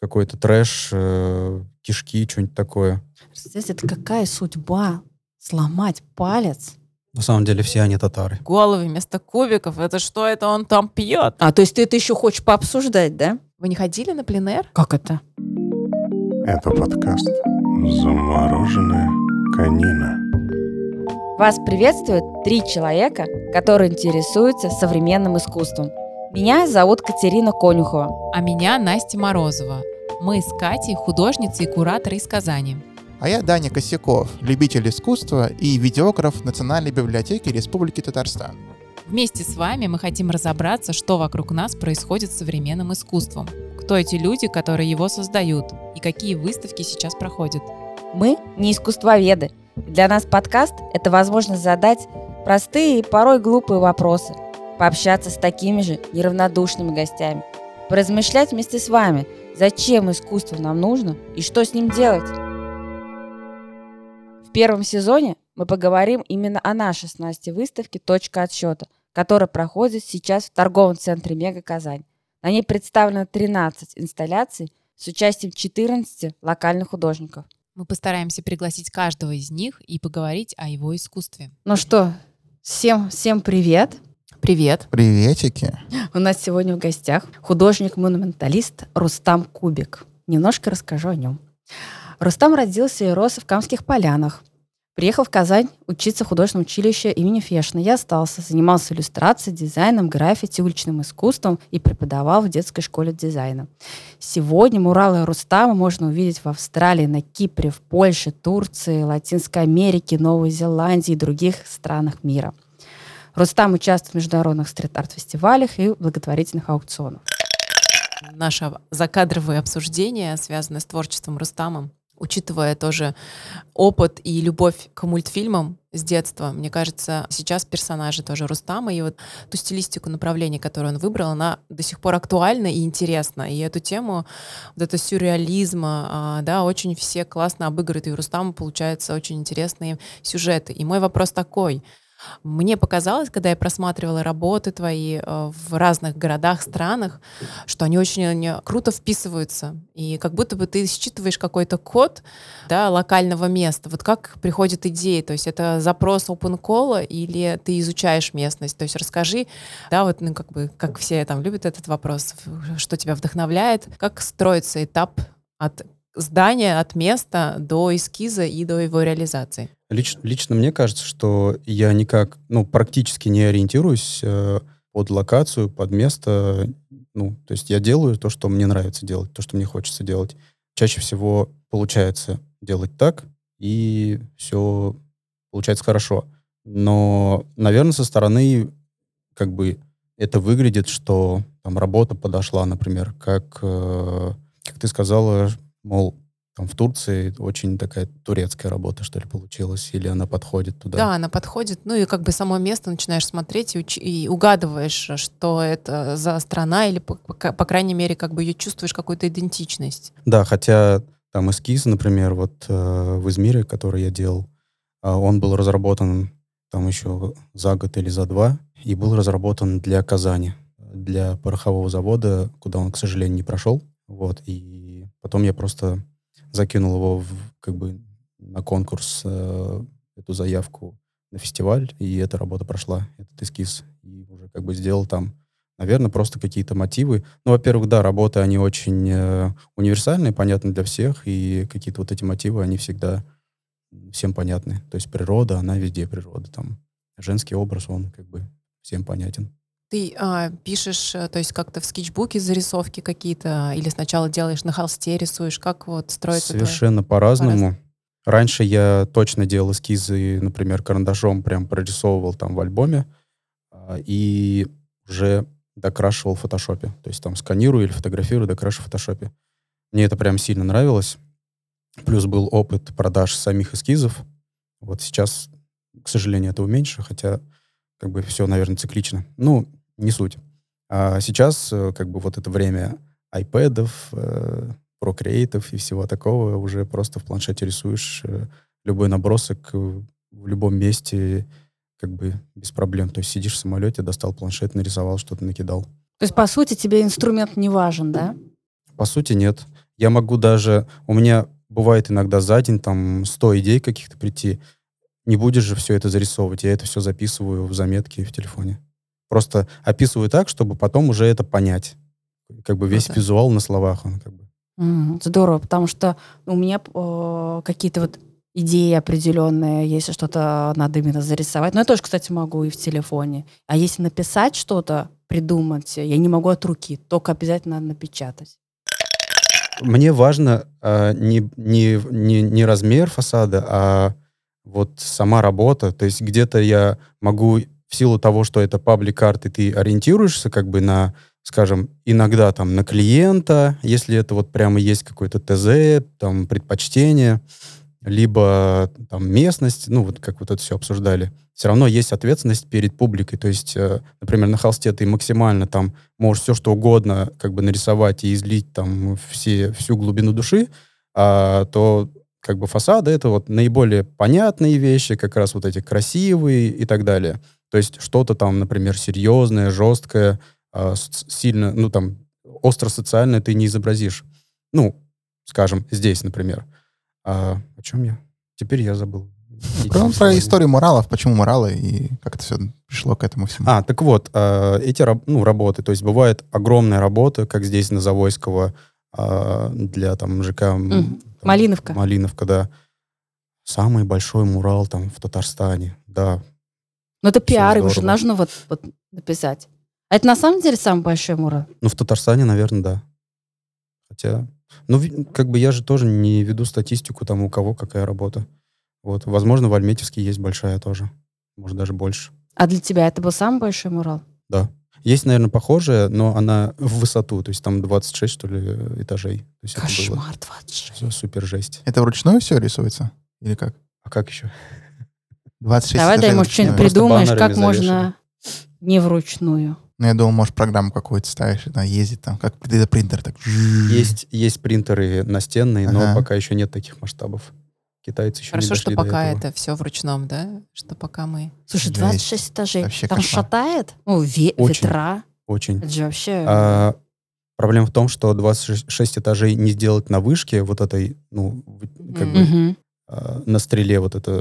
какой-то трэш, э, кишки, что-нибудь такое. Представляете, это какая судьба сломать палец? На самом деле все они татары. Головы вместо кубиков. Это что это он там пьет? А, то есть ты это еще хочешь пообсуждать, да? Вы не ходили на пленэр? Как это? Это подкаст «Замороженная конина». Вас приветствуют три человека, которые интересуются современным искусством. Меня зовут Катерина Конюхова. А меня Настя Морозова. Мы с Катей художницы и кураторы из Казани. А я Даня Косяков, любитель искусства и видеограф Национальной библиотеки Республики Татарстан. Вместе с вами мы хотим разобраться, что вокруг нас происходит с современным искусством, кто эти люди, которые его создают, и какие выставки сейчас проходят. Мы не искусствоведы. Для нас подкаст – это возможность задать простые и порой глупые вопросы, пообщаться с такими же неравнодушными гостями, поразмышлять вместе с вами, зачем искусство нам нужно и что с ним делать. В первом сезоне мы поговорим именно о нашей с Настей выставке «Точка отсчета», которая проходит сейчас в торговом центре «Мега Казань». На ней представлено 13 инсталляций с участием 14 локальных художников. Мы постараемся пригласить каждого из них и поговорить о его искусстве. Ну что, всем, всем привет! Привет. Приветики. У нас сегодня в гостях художник-монументалист Рустам Кубик. Немножко расскажу о нем. Рустам родился и рос в Камских полянах. Приехал в Казань учиться в художественном училище имени Фешна. Я остался, занимался иллюстрацией, дизайном, граффити, уличным искусством и преподавал в детской школе дизайна. Сегодня муралы Рустама можно увидеть в Австралии, на Кипре, в Польше, Турции, Латинской Америке, Новой Зеландии и других странах мира. Рустам участвует в международных стрит-арт-фестивалях и благотворительных аукционах. Наше закадровое обсуждение, связанное с творчеством Рустама, учитывая тоже опыт и любовь к мультфильмам с детства, мне кажется, сейчас персонажи тоже Рустама и вот ту стилистику направления, которую он выбрал, она до сих пор актуальна и интересна. И эту тему, вот это сюрреализма, а, да, очень все классно обыгрывают, и у Рустама получаются очень интересные сюжеты. И мой вопрос такой — мне показалось, когда я просматривала работы твои э, в разных городах, странах, что они очень круто вписываются. И как будто бы ты считываешь какой-то код да, локального места. Вот как приходит идея? То есть это запрос open call или ты изучаешь местность? То есть расскажи, да, вот ну, как бы, как все там любят этот вопрос, что тебя вдохновляет, как строится этап от здания, от места до эскиза и до его реализации? Лично, лично мне кажется, что я никак, ну, практически не ориентируюсь э, под локацию, под место. Ну, то есть я делаю то, что мне нравится делать, то, что мне хочется делать. Чаще всего получается делать так, и все получается хорошо. Но, наверное, со стороны как бы это выглядит, что там работа подошла, например, как, э, как ты сказала, мол, там в Турции очень такая турецкая работа, что ли, получилась, или она подходит туда? Да, она подходит. Ну и как бы само место начинаешь смотреть и, уч- и угадываешь, что это за страна, или, по, по, по крайней мере, как бы ее чувствуешь какую-то идентичность. Да, хотя там эскиз, например, вот э, в Измире, который я делал, э, он был разработан там еще за год или за два, и был разработан для Казани, для порохового завода, куда он, к сожалению, не прошел. Вот, и потом я просто закинул его в, как бы на конкурс, э, эту заявку на фестиваль, и эта работа прошла, этот эскиз, и уже как бы сделал там, наверное, просто какие-то мотивы. Ну, во-первых, да, работы, они очень э, универсальные, понятны для всех, и какие-то вот эти мотивы, они всегда всем понятны. То есть природа, она везде природа, там женский образ, он как бы всем понятен. Ты а, пишешь, э, то есть как-то в скетчбуке зарисовки какие-то, или сначала делаешь на холсте, рисуешь, как вот строится? Совершенно по-разному. По Раньше я точно делал эскизы, например, карандашом прям прорисовывал там в альбоме, а, и уже докрашивал в фотошопе. То есть там сканирую или фотографирую, докрашу в фотошопе. Мне это прям сильно нравилось. Плюс был опыт продаж самих эскизов. Вот сейчас, к сожалению, этого меньше, хотя как бы все, наверное, циклично. Ну, не суть. А сейчас э, как бы вот это время айпэдов, э, Procreate и всего такого, уже просто в планшете рисуешь э, любой набросок в любом месте, как бы без проблем. То есть сидишь в самолете, достал планшет, нарисовал, что-то накидал. То есть, по сути, тебе инструмент не важен, да? По сути, нет. Я могу даже... У меня бывает иногда за день там 100 идей каких-то прийти. Не будешь же все это зарисовывать. Я это все записываю в заметки в телефоне. Просто описываю так, чтобы потом уже это понять. Как бы весь Круто. визуал на словах, он как бы... М, Здорово, потому что у меня э, какие-то вот идеи определенные, если что-то надо именно зарисовать. Но я тоже, кстати, могу и в телефоне. А если написать что-то, придумать, я не могу от руки, только обязательно надо напечатать. Мне важно а, не, не, не, не размер фасада, а вот сама работа. То есть где-то я могу в силу того, что это паблик-арт, и ты ориентируешься как бы на, скажем, иногда там на клиента, если это вот прямо есть какой-то ТЗ, там предпочтение, либо там местность, ну вот как вот это все обсуждали. Все равно есть ответственность перед публикой. То есть, э, например, на холсте ты максимально там можешь все что угодно как бы нарисовать и излить там все, всю глубину души, а, то как бы фасады это вот наиболее понятные вещи, как раз вот эти красивые и так далее. То есть что-то там, например, серьезное, жесткое, а, сильно, ну там, остро-социальное ты не изобразишь. Ну, скажем, здесь, например. А, о чем я? Теперь я забыл. Про, Идем про историю моралов, почему моралы и как это все пришло к этому всему. А, так вот, а, эти ну, работы, то есть бывает огромная работа, как здесь на Завойского а, для там ЖК Мгм. там, Малиновка. Малиновка, да. Самый большой мурал там в Татарстане, да. Но это пиар, его же нужно вот, вот написать. А это на самом деле самый большой мурал? Ну, в Татарстане, наверное, да. Хотя, ну, как бы я же тоже не веду статистику там, у кого какая работа. Вот, возможно, в Альметьевске есть большая тоже. Может, даже больше. А для тебя это был самый большой мурал? Есть, наверное, похожая, но она в высоту. То есть там 26, что ли, этажей. То есть это было Кошмар, 26. всё супер жесть. Это вручную все рисуется? Или как? А как еще? 26 Давай, дай, может, что-нибудь придумаешь, как можно не вручную. Ну, я думал, может, программу какую-то ставишь, да, ездит там, как 3D-принтер, так. Есть, есть принтеры настенные, но Ага. пока еще нет таких масштабов. Китайцы еще Хорошо, не что дошли до пока этого. это все в ручном, да? Что пока мы... Слушай, Жесть. 26 этажей. Вообще Там кошмар. шатает? Ну, ве- Очень. ветра. Очень. Это же вообще... А, проблема в том, что 26 этажей не сделать на вышке вот этой, ну, как Мгм. бы на стреле вот это,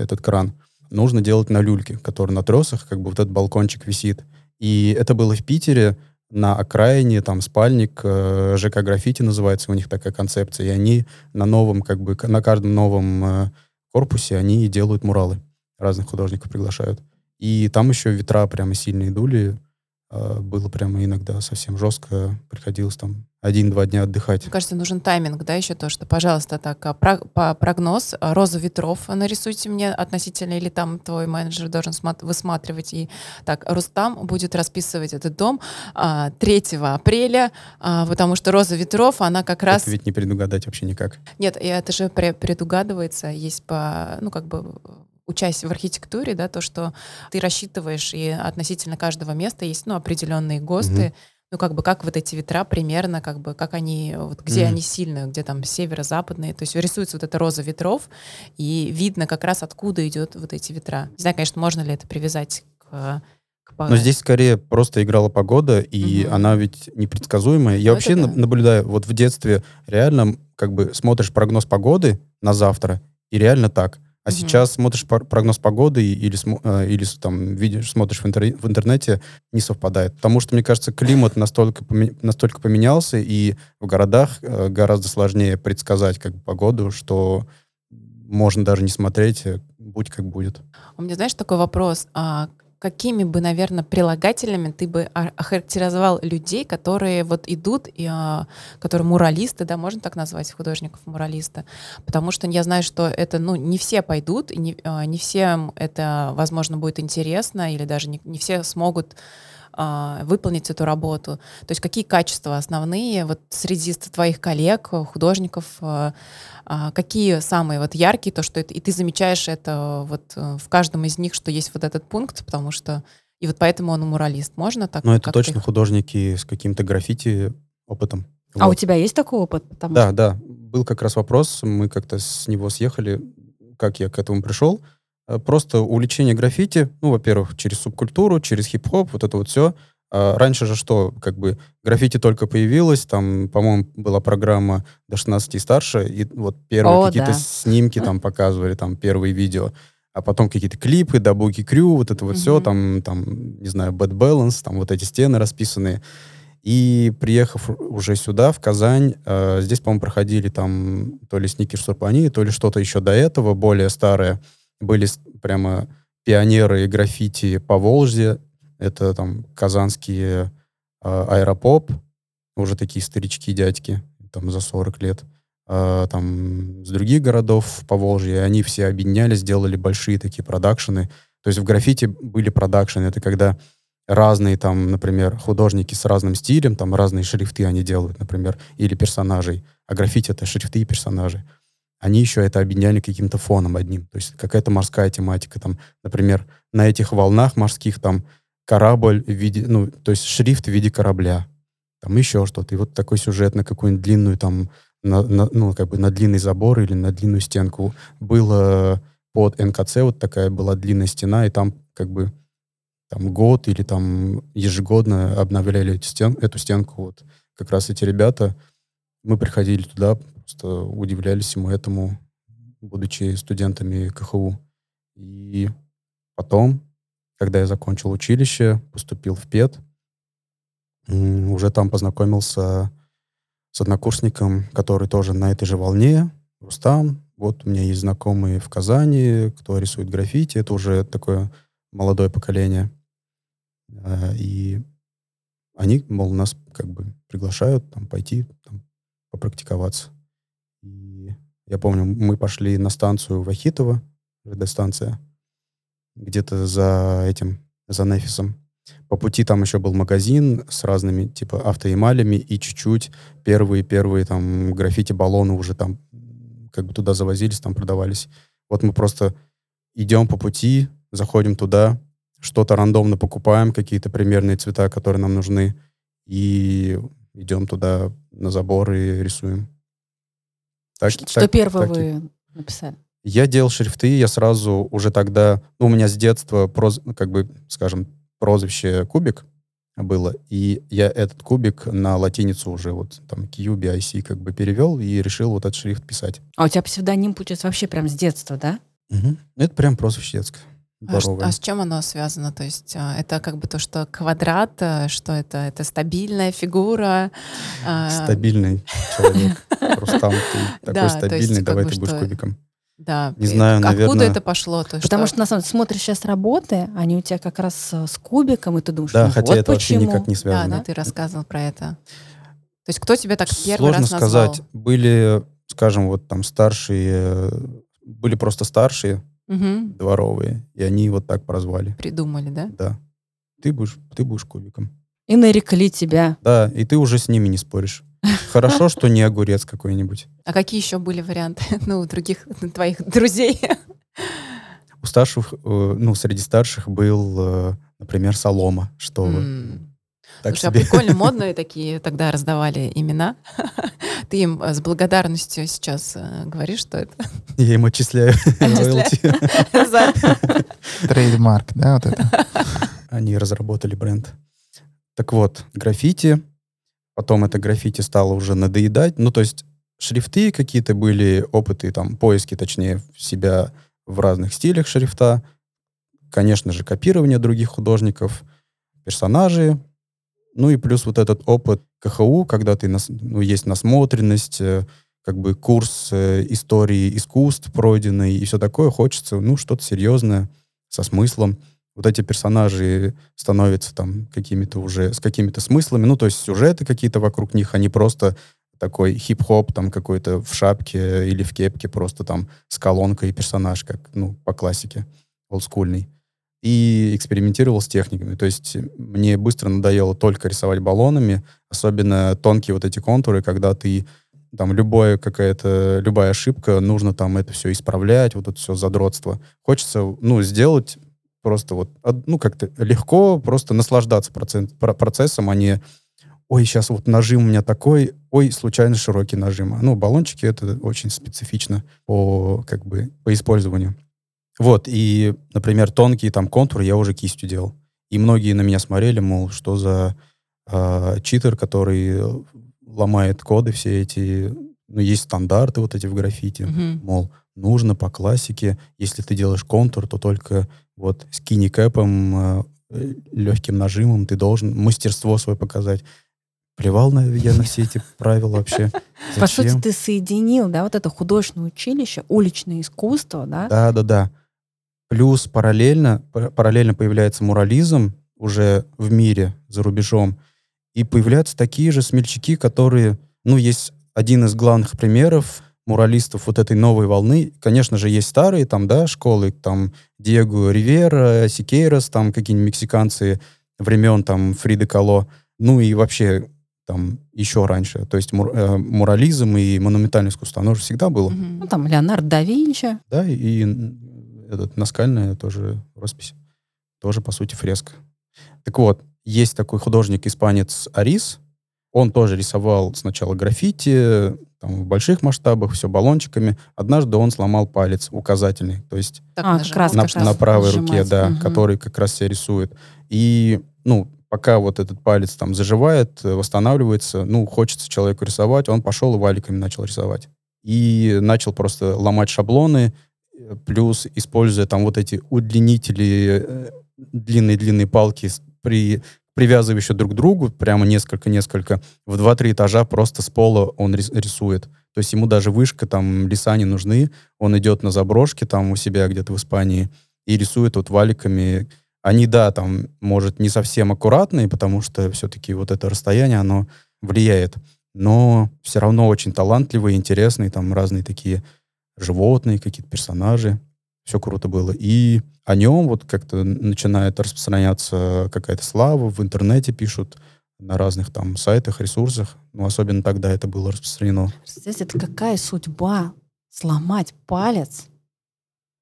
этот кран. Нужно делать на люльке, который на тросах, как бы вот этот балкончик висит. И это было в Питере, на окраине, там спальник, э, ЖК «Граффити» называется, у них такая концепция. И они на новом, как бы, на каждом новом э, корпусе они делают муралы. Разных художников приглашают. И там еще ветра прямо сильные дули. Э, Было прямо иногда совсем жестко. Приходилось там один-два дня отдыхать. Мне кажется, нужен тайминг, да, еще то, что, пожалуйста, так, а, про- прогноз, а, роза ветров нарисуйте мне относительно, или там твой менеджер должен смат- высматривать. И так, Рустам будет расписывать этот дом а, 3 апреля, а, потому что роза ветров, она как раз... Это ведь не предугадать вообще никак. Нет, это же пре- предугадывается, есть по, ну, как бы учась в архитектуре, да, то, что ты рассчитываешь, и относительно каждого места есть, ну, определенные ГОСТы, Мгм. ну, как бы, как вот эти ветра примерно, как бы, как они, вот, где Мгм. они сильные, где там северо-западные, то есть рисуется вот эта роза ветров, и видно как раз, откуда идет вот эти ветра. Не знаю, конечно, можно ли это привязать к... к по- Но здесь скорее просто играла погода, и Мгм. она ведь непредсказуемая. Я Ну, вообще да. наблюдаю, вот в детстве реально как бы смотришь прогноз погоды на завтра, и реально так. А сейчас смотришь прогноз погоды или, э, или там видишь, смотришь в, интерне- в интернете, не совпадает. Потому что, мне кажется, климат настолько, поме- настолько поменялся, и в городах э, гораздо сложнее предсказать как бы, погоду, что можно даже не смотреть, э, будь как будет. У меня, знаешь, такой вопрос. А какими бы, наверное, прилагательными ты бы о- охарактеризовал людей, которые вот идут, и, а, которые муралисты, да, можно так назвать художников муралиста? Потому что я знаю, что это, ну, не все пойдут, не, а, не всем это, возможно, будет интересно, или даже не, не все смогут а, выполнить эту работу. То есть какие качества основные вот среди твоих коллег, художников, а, а, какие самые вот яркие, то, что это, и ты замечаешь это вот э, в каждом из них, что есть вот этот пункт, потому что и вот поэтому он муралист. Можно так? Но это точно их- художники с каким-то граффити опытом. А у тебя есть такой опыт? Потому Да, да. Был как раз вопрос, мы как-то с него съехали, как я к этому пришел. Э, Просто увлечение граффити, ну, во-первых, через субкультуру, через хип-хоп, вот это вот все. А раньше же что, как бы граффити только появилось, там, по-моему, была программа до 16 и старше, и вот первые какие-то да. снимки там показывали, там, первые видео, а потом какие-то клипы, Дабуки Крю, вот это вот все, Мгм. там, там, не знаю, Bad Balance, там вот эти стены расписанные. И приехав уже сюда, в Казань, э, здесь, по-моему, проходили там то ли Сникерс Урбани, то ли что-то еще до этого, более старое. Были прямо пионеры граффити по Волжье. Это там казанские э, аэропоп, уже такие старички, дядьки, там за 40 лет. э, там с других городов по Волжье, и они все объединялись, сделали большие такие продакшены. То есть в граффити были продакшены. Это когда разные там, например, художники с разным стилем, там разные шрифты они делают, например, или персонажей. А граффити — это шрифты и персонажи. Они еще это объединяли каким-то фоном одним. То есть какая-то морская тематика. Там, например, на этих волнах морских там корабль в виде, ну, то есть шрифт в виде корабля. Там еще что-то. И вот такой сюжет на какую-нибудь длинную там, на, на- ну, как бы на длинный забор или на длинную стенку. Было под НКЦ вот такая была длинная стена, и там как бы там год или там ежегодно обновляли эти стен, эту стенку. Вот как раз эти ребята, мы приходили туда, просто удивлялись всему этому, будучи студентами КХУ. И потом, когда я закончил училище, поступил в ПЕД, уже там познакомился с однокурсником, который тоже на этой же волне, Рустам. Вот у меня есть знакомые в Казани, кто рисует граффити. Это уже такое молодое поколение. А, И они, мол, нас как бы приглашают там пойти там, попрактиковаться. Я помню, мы пошли на станцию Вахитова, ЖД-станция, где-то за этим, за Нефисом. По пути там еще был магазин с разными, типа, автоэмалями, и чуть-чуть первые-первые там граффити-баллоны уже там как бы туда завозились, там продавались. Вот мы просто идем по пути, заходим туда, что-то рандомно покупаем, какие-то примерные цвета, которые нам нужны, и идем туда на забор и рисуем. Так- Что так- первое так вы написали? я делал шрифты, я сразу уже тогда, ну, у меня с детства, проз, как бы, скажем, прозвище Кубик было, и я этот кубик на латиницу уже вот там QBIC как бы перевел и решил вот этот шрифт писать. А у тебя псевдоним, получается, вообще прям с детства, да? Это прям прозвище детское. А, ш- Здоровое. а с чем оно связано? То есть а, это как бы то, что квадрат, а, что это? Это стабильная фигура. а, Стабильный человек. Рустам, ты такой стабильный, давай ты будешь кубиком. Да. Не знаю, Откуда наверное- это пошло? То, Потому что... что, на самом деле, смотришь сейчас работы, они у тебя как раз э, с кубиком, и ты думаешь, Да, ну хотя вот это вообще почему. никак не Да, связано. да, ты рассказывал про это. То есть кто тебя так первый Сложно раз назвал? сказать. Были, скажем, вот там старшие, э, были просто старшие Мгм. дворовые, и они вот так прозвали. Придумали, да? Да. Ты будешь, ты будешь кубиком. И нарекли тебя. Да, и ты уже с ними не споришь. Хорошо, что не огурец какой-нибудь. А какие еще были варианты? Ну, у других твоих друзей. У старших, э, ну, среди старших был, э, например, Солома, что вы. Так Слушай, а себе. прикольно, модные такие тогда раздавали имена. Ты им э, с благодарностью сейчас э, говоришь, что это Я им отчисляю trademark, да, вот это. Они разработали бренд. Так вот, граффити. Потом это граффити стало уже надоедать. Ну, то есть шрифты какие-то были, опыты, там, поиски, точнее, себя в разных стилях шрифта. Конечно же, копирование других художников, персонажи. Ну и плюс вот этот опыт КХУ, когда ты, нас- ну, есть насмотренность, э, как бы курс э, истории искусств пройденный и все такое. Хочется, ну, что-то серьезное, со смыслом вот эти персонажи становятся там какими-то уже с какими-то смыслами, ну, то есть сюжеты какие-то вокруг них, они просто такой хип-хоп там какой-то в шапке или в кепке, просто там с колонкой персонаж, как, ну, по классике, олдскульный. И экспериментировал с техниками. То есть мне быстро надоело только рисовать баллонами, особенно тонкие вот эти контуры, когда ты там любое какая-то, любая ошибка, нужно там это все исправлять, вот это все задротство. Хочется, ну, сделать просто вот, од- ну, как-то легко просто наслаждаться процент- про- процессом, а не ой, сейчас вот нажим у меня такой, ой, случайно широкий нажим. Ну, баллончики — это очень специфично по, как бы, по использованию. Вот, и, например, тонкие там контуры я уже кистью делал. И многие на меня смотрели, мол, что за э, читер, который ломает коды все эти. Ну, есть стандарты вот эти в граффити. Мгм. Мол, нужно по классике, если ты делаешь контур, то только вот скини кэпом, э, легким нажимом ты должен мастерство свое показать. Плевал на, я на все эти правила вообще. По сути, Зачем? ты соединил, да, вот это художественное училище, уличное искусство, да? Да, да, да. Плюс параллельно, пар- параллельно появляется мурализм уже в мире, за рубежом. И появляются такие же смельчаки, которые, ну, есть один из главных примеров муралистов вот этой новой волны. Конечно же, есть старые там, да, школы, там Диего Ривера, Сикейрос, там какие-нибудь мексиканцы времен там Фриды Кало. Ну и вообще там еще раньше. То есть мур- э, мурализм и монументальное искусство, оно же всегда было. Мгм. Ну, там Леонардо да Винчи. Да, и этот, наскальная тоже роспись. Тоже, по сути, фреска. Так вот, есть такой художник-испанец Арис. Он тоже рисовал сначала граффити, там, в больших масштабах, все баллончиками. Однажды он сломал палец указательный, то есть Так А, как раз, на, как раз. на правой руке, нажимать. да, Мгм. который как раз себя рисует. И, ну, пока вот этот палец там заживает, э, восстанавливается, ну, хочется человеку рисовать, он пошел и валиками начал рисовать. И начал просто ломать шаблоны, плюс используя там вот эти удлинители, э, длинные-длинные палки, при, привязывающие друг к другу, прямо несколько-несколько, в 2-3 этажа просто с пола он рис- рисует. То есть ему даже вышка, там, леса не нужны, он идет на заброшке там у себя где-то в Испании и рисует вот валиками. Они, да, там, может, не совсем аккуратные, потому что все-таки вот это расстояние, оно влияет. Но все равно очень талантливые, интересные, там разные такие животные, какие-то персонажи. Все круто было. И о нем вот как-то начинает распространяться какая-то слава, в интернете пишут, на разных там сайтах, ресурсах. Ну, особенно тогда это было распространено. Представляете, это какая судьба сломать палец,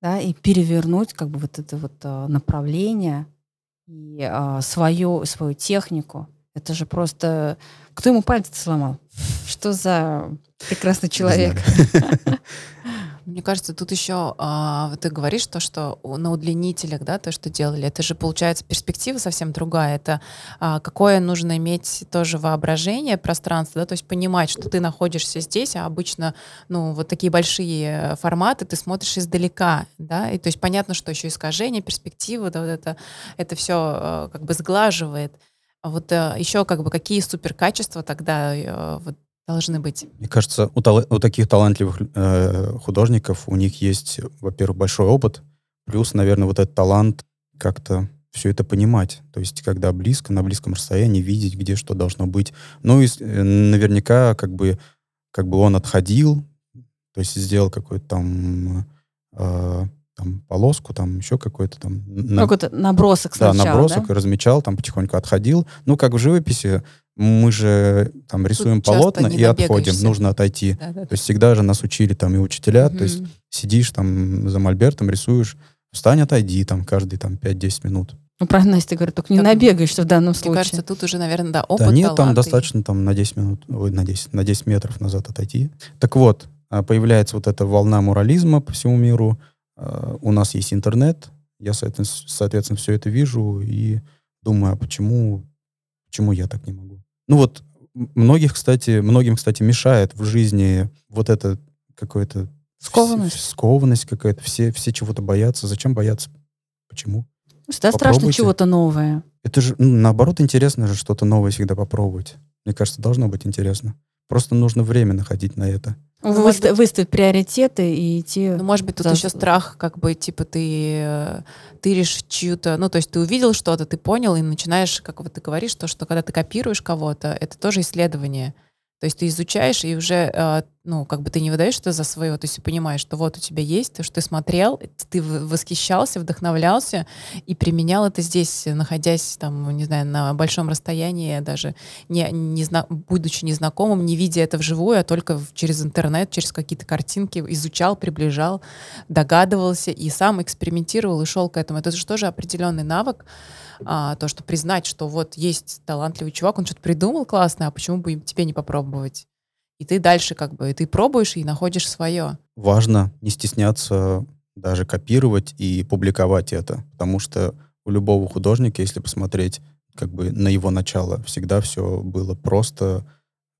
да, и перевернуть как бы вот это вот а, направление и а, свою, свою технику. Это же просто... Кто ему палец сломал? Что за прекрасный человек? Мне кажется, тут еще а, ты говоришь то, что на удлинителях, да, то, что делали, это же получается перспектива совсем другая. Это а, какое нужно иметь тоже воображение, пространство, да, то есть понимать, что ты находишься здесь, а обычно, ну, вот такие большие э, форматы ты смотришь издалека, да, и то есть понятно, что еще искажение, перспектива, да, вот это, это все как бы сглаживает. А вот еще как бы какие суперкачества тогда э, вот должны быть? Мне кажется, у, тала- у таких талантливых э, художников у них есть, во-первых, большой опыт, плюс, наверное, вот этот талант как-то все это понимать. То есть, когда близко, на близком расстоянии видеть, где что должно быть. Ну и э, наверняка, как бы, как бы он отходил, то есть сделал какой-то там, э, там полоску, там еще какой-то там... на- Какой-то набросок да, сначала, набросок да? размечал, там потихоньку отходил. Ну, как в живописи, мы же там рисуем часто полотна и отходим, нужно отойти. Да, да, То есть всегда же нас учили там и учителя, то есть сидишь там за мольбертом, рисуешь, встань, отойди там каждый там 5-10 минут. Ну, правильно Настя говорит, только не Так, набегаешься в данном Мне случае. кажется, тут уже, наверное, да, опыт, да нет, там талант и- достаточно там на 10 минут, ой, на 10, на 10 метров назад отойти. Так вот, а, появляется вот эта волна мурализма по всему миру, у нас есть интернет, я, соответственно, все это вижу и думаю, а почему, почему я так не могу? Ну вот, многих, кстати, многим, кстати, мешает в жизни вот это какое-то... Скованность. Скованность какая-то. Все, все чего-то боятся. Зачем бояться? Почему? Всегда страшно чего-то новое. Это же, ну, наоборот, интересно же что-то новое всегда попробовать. Мне кажется, должно быть интересно. Просто нужно время находить на это. Ну, может Выста- быть- выставить приоритеты и идти... Ну, может быть, тут за- еще страх, как бы, типа, ты э, тыришь чью-то, ну, то есть ты увидел что-то, ты понял, и начинаешь, как вот ты говоришь, то, что когда ты копируешь кого-то, это тоже исследование. То есть ты изучаешь, и уже, э, ну, как бы ты не выдаешь это за свое, то есть понимаешь, что вот у тебя есть, то, что ты смотрел, ты восхищался, вдохновлялся и применял это здесь, находясь там, не знаю, на большом расстоянии, даже не, не зна- будучи незнакомым, не видя это вживую, а только через интернет, через какие-то картинки изучал, приближал, догадывался и сам экспериментировал и шел к этому. Это же тоже определенный навык, а, то, что признать, что вот есть талантливый чувак, он что-то придумал классное, а почему бы тебе не попробовать? И ты дальше как бы, и ты пробуешь и находишь свое. Важно не стесняться даже копировать и публиковать это, потому что у любого художника, если посмотреть как бы на его начало, всегда все было просто,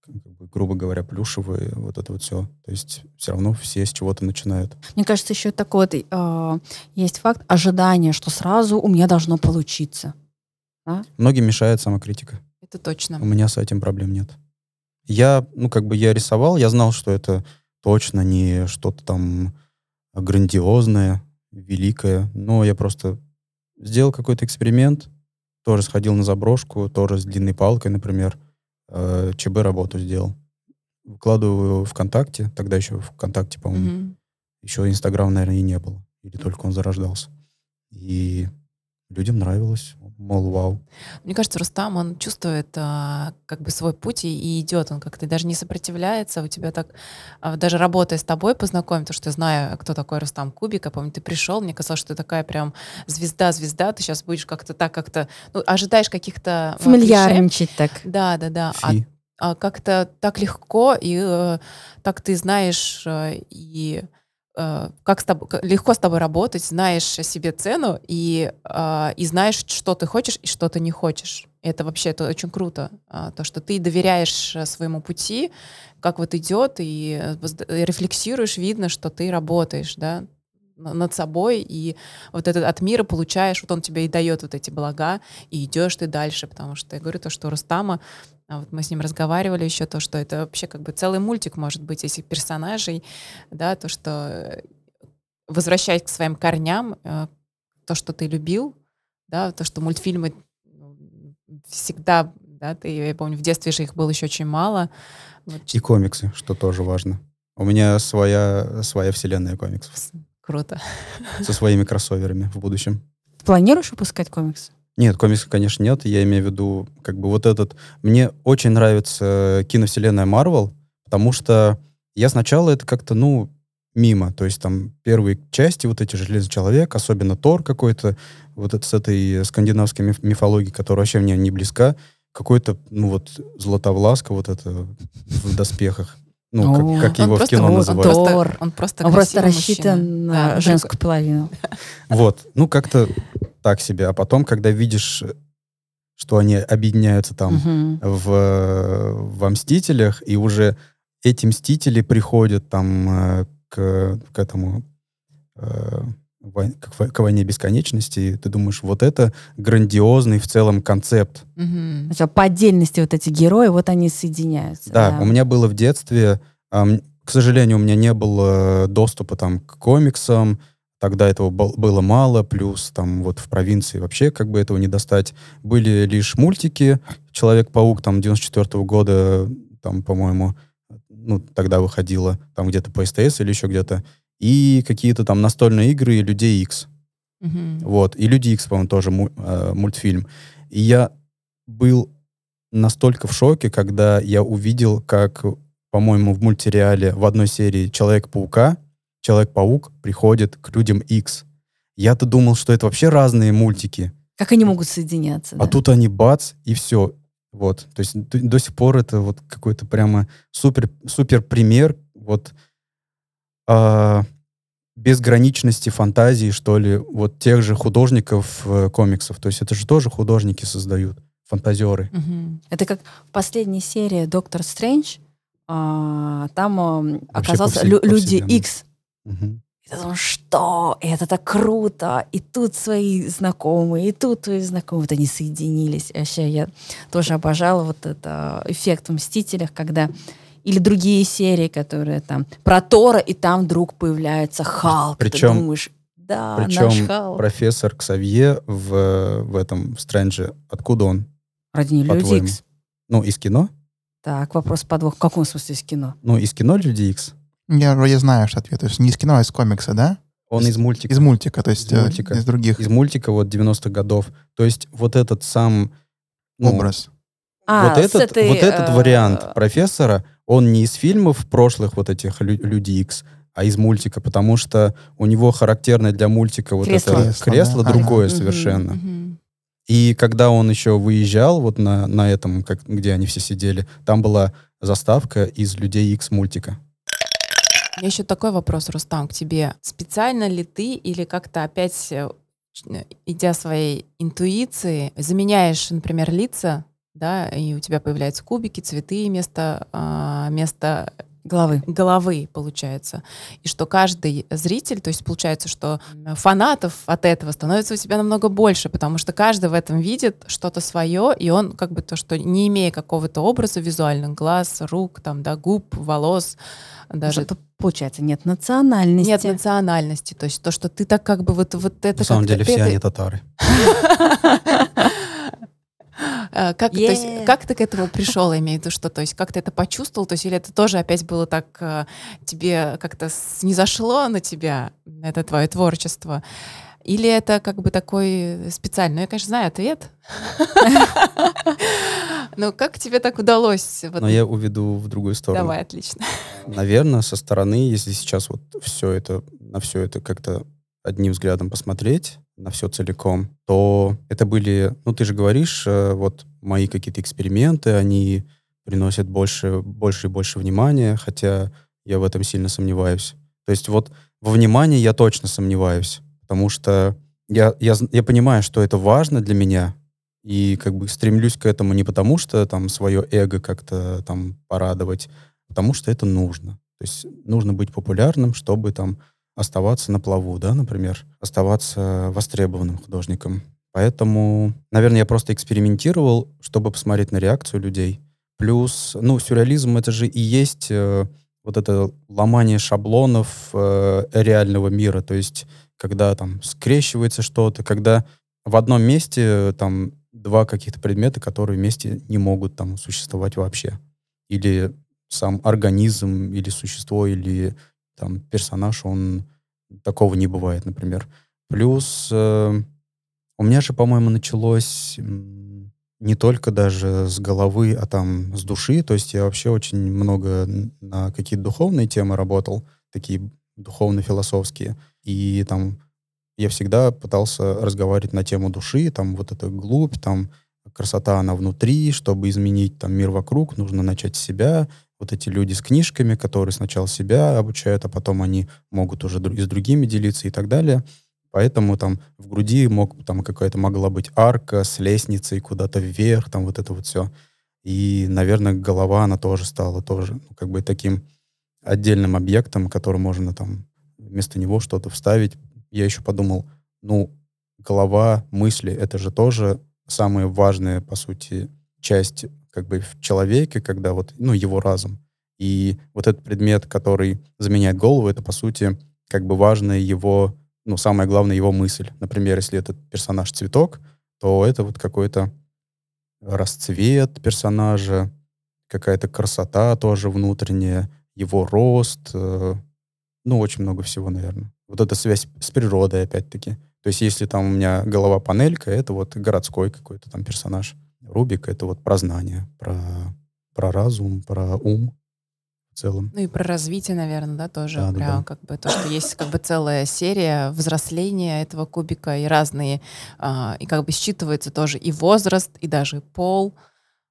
как бы, грубо говоря, плюшевое, вот это вот все. То есть все равно все с чего-то начинают. Мне кажется, еще такой вот, э, есть факт ожидания, что сразу у меня должно получиться. Многим мешает самокритика. Это точно. У меня с этим проблем нет. Я, ну, как бы я рисовал, я знал, что это точно не что-то там грандиозное, великое, но я просто сделал какой-то эксперимент, тоже сходил на заброшку, тоже с длинной палкой, например, э, ЧБ работу сделал. Выкладываю ВКонтакте, тогда еще ВКонтакте, по-моему, Мгм. еще Инстаграм, наверное, и не было, или только он зарождался. И людям нравилось, мол, вау. Мне кажется, Рустам, он чувствует а, как бы свой путь и, и идет. Он как-то даже не сопротивляется. У тебя так, а, даже работая с тобой, познакомим, потому что я знаю, кто такой Рустам Кубик. Я помню, ты пришел, мне казалось, что ты такая прям звезда-звезда. Ты сейчас будешь как-то так, как-то, ну, ожидаешь каких-то а. Фамильярничать так. Да, да, да. А Фи. а, как-то так легко, и э, так ты знаешь, э, и как с тобой, легко с тобой работать, знаешь себе цену, и, а, и знаешь, что ты хочешь и что ты не хочешь. Это вообще это очень круто. а, то, что ты доверяешь э, своему пути, как вот идет, и э, э, рефлексируешь, видно, что ты работаешь, да, над собой, и вот этот от мира получаешь, вот он тебе и дает вот эти блага, и идешь ты дальше, потому что я говорю то, что Рустама а вот мы с ним разговаривали еще то, что это вообще как бы целый мультик может быть, если персонажей, да, то, что э, возвращаясь к своим корням, э, то, что ты любил, да, то, что мультфильмы всегда, да, ты, я помню, в детстве же их было еще очень мало. Вот, И комиксы, что тоже важно. У меня своя, своя вселенная комиксов круто. со своими кроссоверами в будущем. Планируешь выпускать комиксы? Нет, комиксов, конечно, нет. Я имею в виду, как бы вот этот... Мне очень нравится киновселенная Марвел, потому что я сначала это как-то, ну, мимо. То есть там первые части, вот эти Железный Человек, особенно Тор какой-то, вот это с этой скандинавской миф- мифологией, которая вообще мне не близка, какой-то, ну вот, Златовласка вот это в доспехах. Ну, О, как, как Он его в кино он называют. Тор. Он просто Он просто рассчитан мужчина. на Да, женскую половину. Вот, ну как-то так себе. А потом, когда видишь, что они объединяются там Мгм. в, во «Мстителях», и уже эти «Мстители» приходят там э, к, к этому, э, к, к «Войне бесконечности», и ты думаешь, вот это грандиозный в целом концепт. Мгм. Значит, По отдельности вот эти герои, вот они соединяются. Да, у меня было в детстве, к сожалению, у меня не было доступа там к комиксам, тогда этого был- было мало, плюс там вот в провинции вообще как бы этого не достать. Были лишь мультики, Человек-паук там 94 года, там, по-моему, ну, тогда выходило, там где-то по СТС или еще где-то, и какие-то там настольные игры Людей Икс. Мгм. Вот. И Люди Икс, по-моему, тоже э, мультфильм. И я был настолько в шоке, когда я увидел, как, по-моему, в мультсериале в одной серии Человек-паука, Человек-паук приходит к Людям Икс. Я-то думал, что это вообще разные мультики. Как они могут соединяться? А да? тут они бац, и все. Вот. То есть д- до сих пор это вот какой-то прямо супер, супер пример вот а, безграничности фантазии, что ли, вот тех же художников э, комиксов. То есть это же тоже художники создают, фантазеры. Мгм. Это как в последней серии Доктор Стрэндж, а, там а, оказался лю- Люди повседневно. Мгм. И ты думаешь, что? И это так круто. И тут свои знакомые, и тут твои знакомые. Вот они соединились. И вообще я тоже обожала вот это эффект в «Мстителях», когда или другие серии, которые там про Тора, и там вдруг появляется Халк. Причем- ты думаешь, да, Причем наш Халк. профессор Ксавье в, в этом в Стрэнджи, откуда он? Ради не Люди? Икс. Ну, из кино? Так, вопрос подвох. В каком смысле из кино? Ну, из кино Люди Икс? Я вроде знаю, что ответ. То есть не из кино, а из комикса, да? Он из мультика. Из мультика, то есть Из э, мультика. из других из мультика вот 90-х годов. То есть вот этот сам... ну, образ. А, вот этот, этой, вот этот э, вариант профессора, он не из фильмов прошлых вот этих Лю- Люди Икс, а из мультика, потому что у него характерное для мультика вот Кресло. это Кресло, кресло да. другое Ага. совершенно. Мгм. И когда он еще выезжал вот на, на этом, как, где они все сидели, там была заставка из Людей Икс мультика. У меня еще такой вопрос, Рустам, к тебе. Специально ли ты или как-то опять э, ч- идя своей интуиции, заменяешь, например, лица, да, и у тебя появляются кубики, цветы вместо, а, вместо Головы. головы, получается. И что каждый зритель, то есть получается, что фанатов от этого становится у тебя намного больше, потому что каждый в этом видит что-то свое, и он как бы то, что не имея какого-то образа визуальных, глаз, рук, там, да, губ, волос, даже Зато, получается, нет национальности. нет национальности, то есть то, что ты так как бы вот, вот это На самом деле ты все это- они татары. А, Как, то есть, Yeah. как ты к этому пришел, я имею в виду, что, то есть, как ты это почувствовал, то есть, или это тоже опять было так, э, тебе как-то не зашло на тебя, это твое творчество, или это как бы такой специальный, ну, я, конечно, знаю ответ, но как тебе так удалось? Но я уведу в другую сторону. Давай, отлично. Наверное, со стороны, если сейчас вот все это, на все это как-то одним взглядом посмотреть, на все целиком, то это были, ну ты же говоришь, э, вот мои какие-то эксперименты, они приносят больше, больше и больше внимания, хотя я в этом сильно сомневаюсь. То есть вот во внимании я точно сомневаюсь, потому что я, я, я понимаю, что это важно для меня, и как бы стремлюсь к этому не потому, что там свое эго как-то там порадовать, потому что это нужно. То есть нужно быть популярным, чтобы там оставаться на плаву, да, например, оставаться востребованным художником. Поэтому, наверное, я просто экспериментировал, чтобы посмотреть на реакцию людей. Плюс, ну, сюрреализм это же и есть э, вот это ломание шаблонов э, реального мира. То есть, когда там скрещивается что-то, когда в одном месте э, там два каких-то предмета, которые вместе не могут там существовать вообще. Или сам организм, или существо, или там персонаж, он такого не бывает, например. Плюс э, у меня же, по-моему, началось не только даже с головы, а там с души. То есть я вообще очень много на какие-то духовные темы работал, такие духовно-философские. И там я всегда пытался разговаривать на тему души, там вот эта глубь, там красота, она внутри, чтобы изменить там мир вокруг, нужно начать с себя. Вот эти люди с книжками, которые сначала себя обучают, а потом они могут уже и с другими делиться и так далее. Поэтому там в груди мог, там какая-то могла быть арка с лестницей куда-то вверх, там вот это вот все. И, наверное, голова, она тоже стала тоже ну, как бы таким отдельным объектом, который можно там вместо него что-то вставить. Я еще подумал, ну, голова, мысли, это же тоже самая важная, по сути, часть как бы в человеке, когда вот, ну, его разум. И вот этот предмет, который заменяет голову, это, по сути, как бы важная его, ну, самое главное, его мысль. Например, если этот персонаж цветок, то это вот какой-то расцвет персонажа, какая-то красота тоже внутренняя, его рост, э, ну, очень много всего, наверное. Вот эта связь с природой, опять-таки. То есть если там у меня голова-панелька, это вот городской какой-то там персонаж. Рубик — это вот про знание, про, про разум, про ум в целом. Ну и про развитие, наверное, да, тоже Да, прям да. как бы то, что есть как бы целая серия взросления этого кубика и разные, а, и как бы считывается тоже и возраст, и даже пол,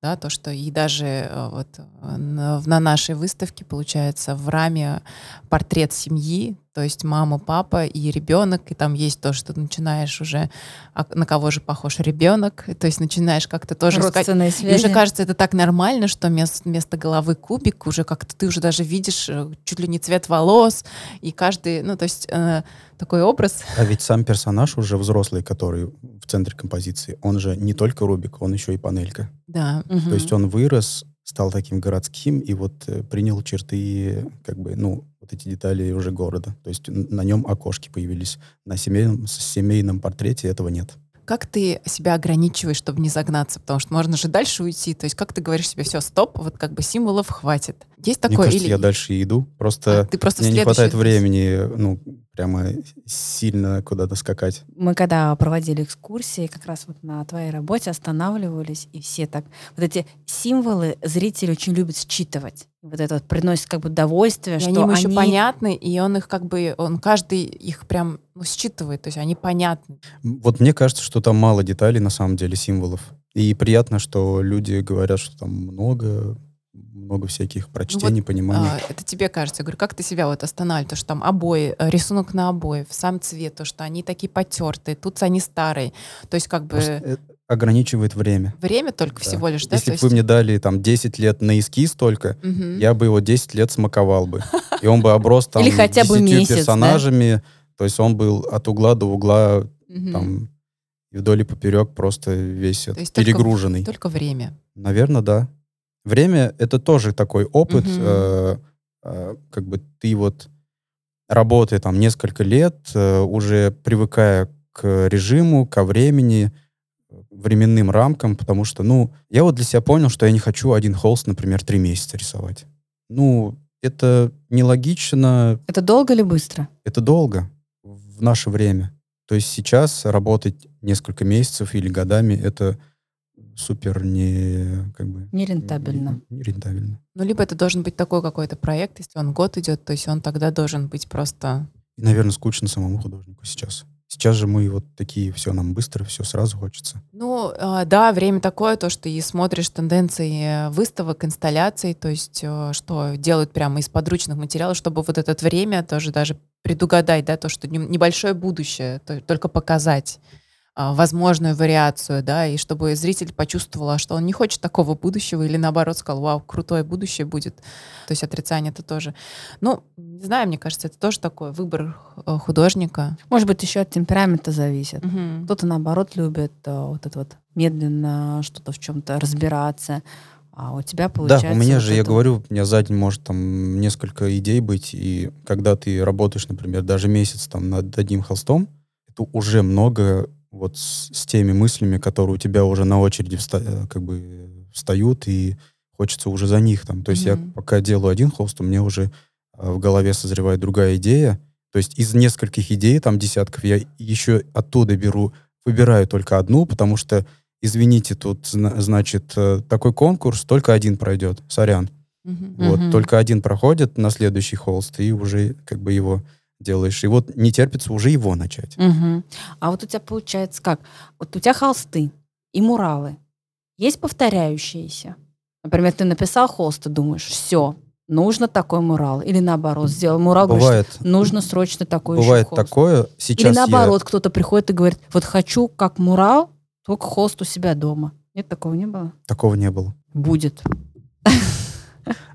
да, то, что и даже э, вот э, на, на нашей выставке, получается, в раме портрет семьи, то есть мама, папа и ребенок, и там есть то, что ты начинаешь уже, а на кого же похож ребенок, то есть начинаешь как-то тоже искать Родственные и связи. уже кажется, это так нормально, что вместо, вместо головы кубик уже как-то ты уже даже видишь э, чуть ли не цвет волос, и каждый, ну, то есть э, такой образ. А ведь сам персонаж уже взрослый, который в центре композиции, он же не только Рубик, он еще и панелька. Да. Мгм. То есть он вырос, стал таким городским и вот э, принял черты, как бы, ну, вот эти детали уже города. То есть на нем окошки появились. На семейном, семейном портрете этого нет. Как ты себя ограничиваешь, чтобы не загнаться? Потому что можно же дальше уйти. То есть как ты говоришь себе, все, стоп, вот как бы символов хватит. Есть Мне такое? кажется, или я дальше иду. Просто А, ты просто мне не хватает времени, ну, прямо сильно куда-то скакать. Мы когда проводили экскурсии, как раз вот на твоей работе останавливались, и все так... Вот эти символы зрители очень любят считывать. Вот это вот приносит как бы удовольствие, И что они ему еще они- понятны, и он их как бы, он каждый их прям ну, считывает, то есть они понятны. Вот мне кажется, что там мало деталей, на самом деле, символов. И приятно, что люди говорят, что там много, много всяких прочтений, вот, пониманий. А, это тебе кажется. Я говорю, как ты себя вот останавливаешь? То, что там обои, э, рисунок на обои, сам цвет, то, что они такие потертые, тут они старые. То есть как бы... Просто ограничивает время. Время только Да. всего лишь, да? Если бы есть- вы мне дали там 10 лет на эскиз только, Мгм. я бы его 10 лет смаковал бы. И он бы оброс там Или хотя бы 10 месяц, да? То есть он был от угла до угла Мгм. там и вдоль и поперек просто весь этот есть только- перегруженный. Только время. Наверное, да. Время — это тоже такой опыт, Мгм. э, э, как бы ты вот работая там несколько лет, э, уже привыкая к режиму, ко времени, временным рамкам, потому что, ну, я вот для себя понял, что я не хочу один холст, например, три месяца рисовать. Ну, это нелогично, Это долго или быстро? это долго в наше время. То есть сейчас работать несколько месяцев или годами это супер не как бы Нерентабельно. не- нерентабельно. Ну, либо это должен быть такой какой-то проект, если он год идет, то есть он тогда должен быть просто... И, наверное, скучно самому художнику сейчас. Сейчас же мы вот такие, все нам быстро, все сразу хочется. Ну, а, да, время такое, то, что и смотришь тенденции выставок, инсталляций, то есть э, что делают прямо из подручных материалов, чтобы вот это время тоже даже предугадать, да, то, что не- небольшое будущее, то- только показать а, возможную вариацию, да, и чтобы зритель почувствовал, а что он не хочет такого будущего, или наоборот сказал, вау, крутое будущее будет. То есть отрицание это тоже. Ну, не знаю, мне кажется, это тоже такой выбор э, художника. Может быть, еще от темперамента зависит. Мгм. Кто-то, наоборот, любит э, вот это вот медленно что-то в чем-то разбираться. А у тебя получается... да, у меня вот же, я это- говорю, у меня за день может там несколько идей быть, и когда ты работаешь, например, даже месяц там над одним холстом, это уже много вот с, с теми мыслями, которые у тебя уже на очереди вста- э, как бы встают, и хочется уже за них там. То есть я Мгм. пока делаю один холст, у меня уже э, в голове созревает другая идея. То есть из нескольких идей, там десятков, я еще оттуда беру, выбираю только одну, потому что, извините, тут, зна- значит, э, такой конкурс, только один пройдет, сорян. Мгм. Вот, Мгм. только один проходит на следующий холст, и уже как бы его делаешь. И вот не терпится уже его начать. Мгм. А вот у тебя получается как? Вот у тебя холсты и муралы. Есть повторяющиеся? Например, ты написал холст, ты думаешь, все, нужно такой мурал. Или наоборот, сделал мурал, говоришь, Бывает, нужно срочно такой еще бывает холст. такое. Сейчас Или я- наоборот, кто-то приходит и говорит, вот хочу как мурал, только холст у себя дома. Нет, такого не было? такого не было. Будет.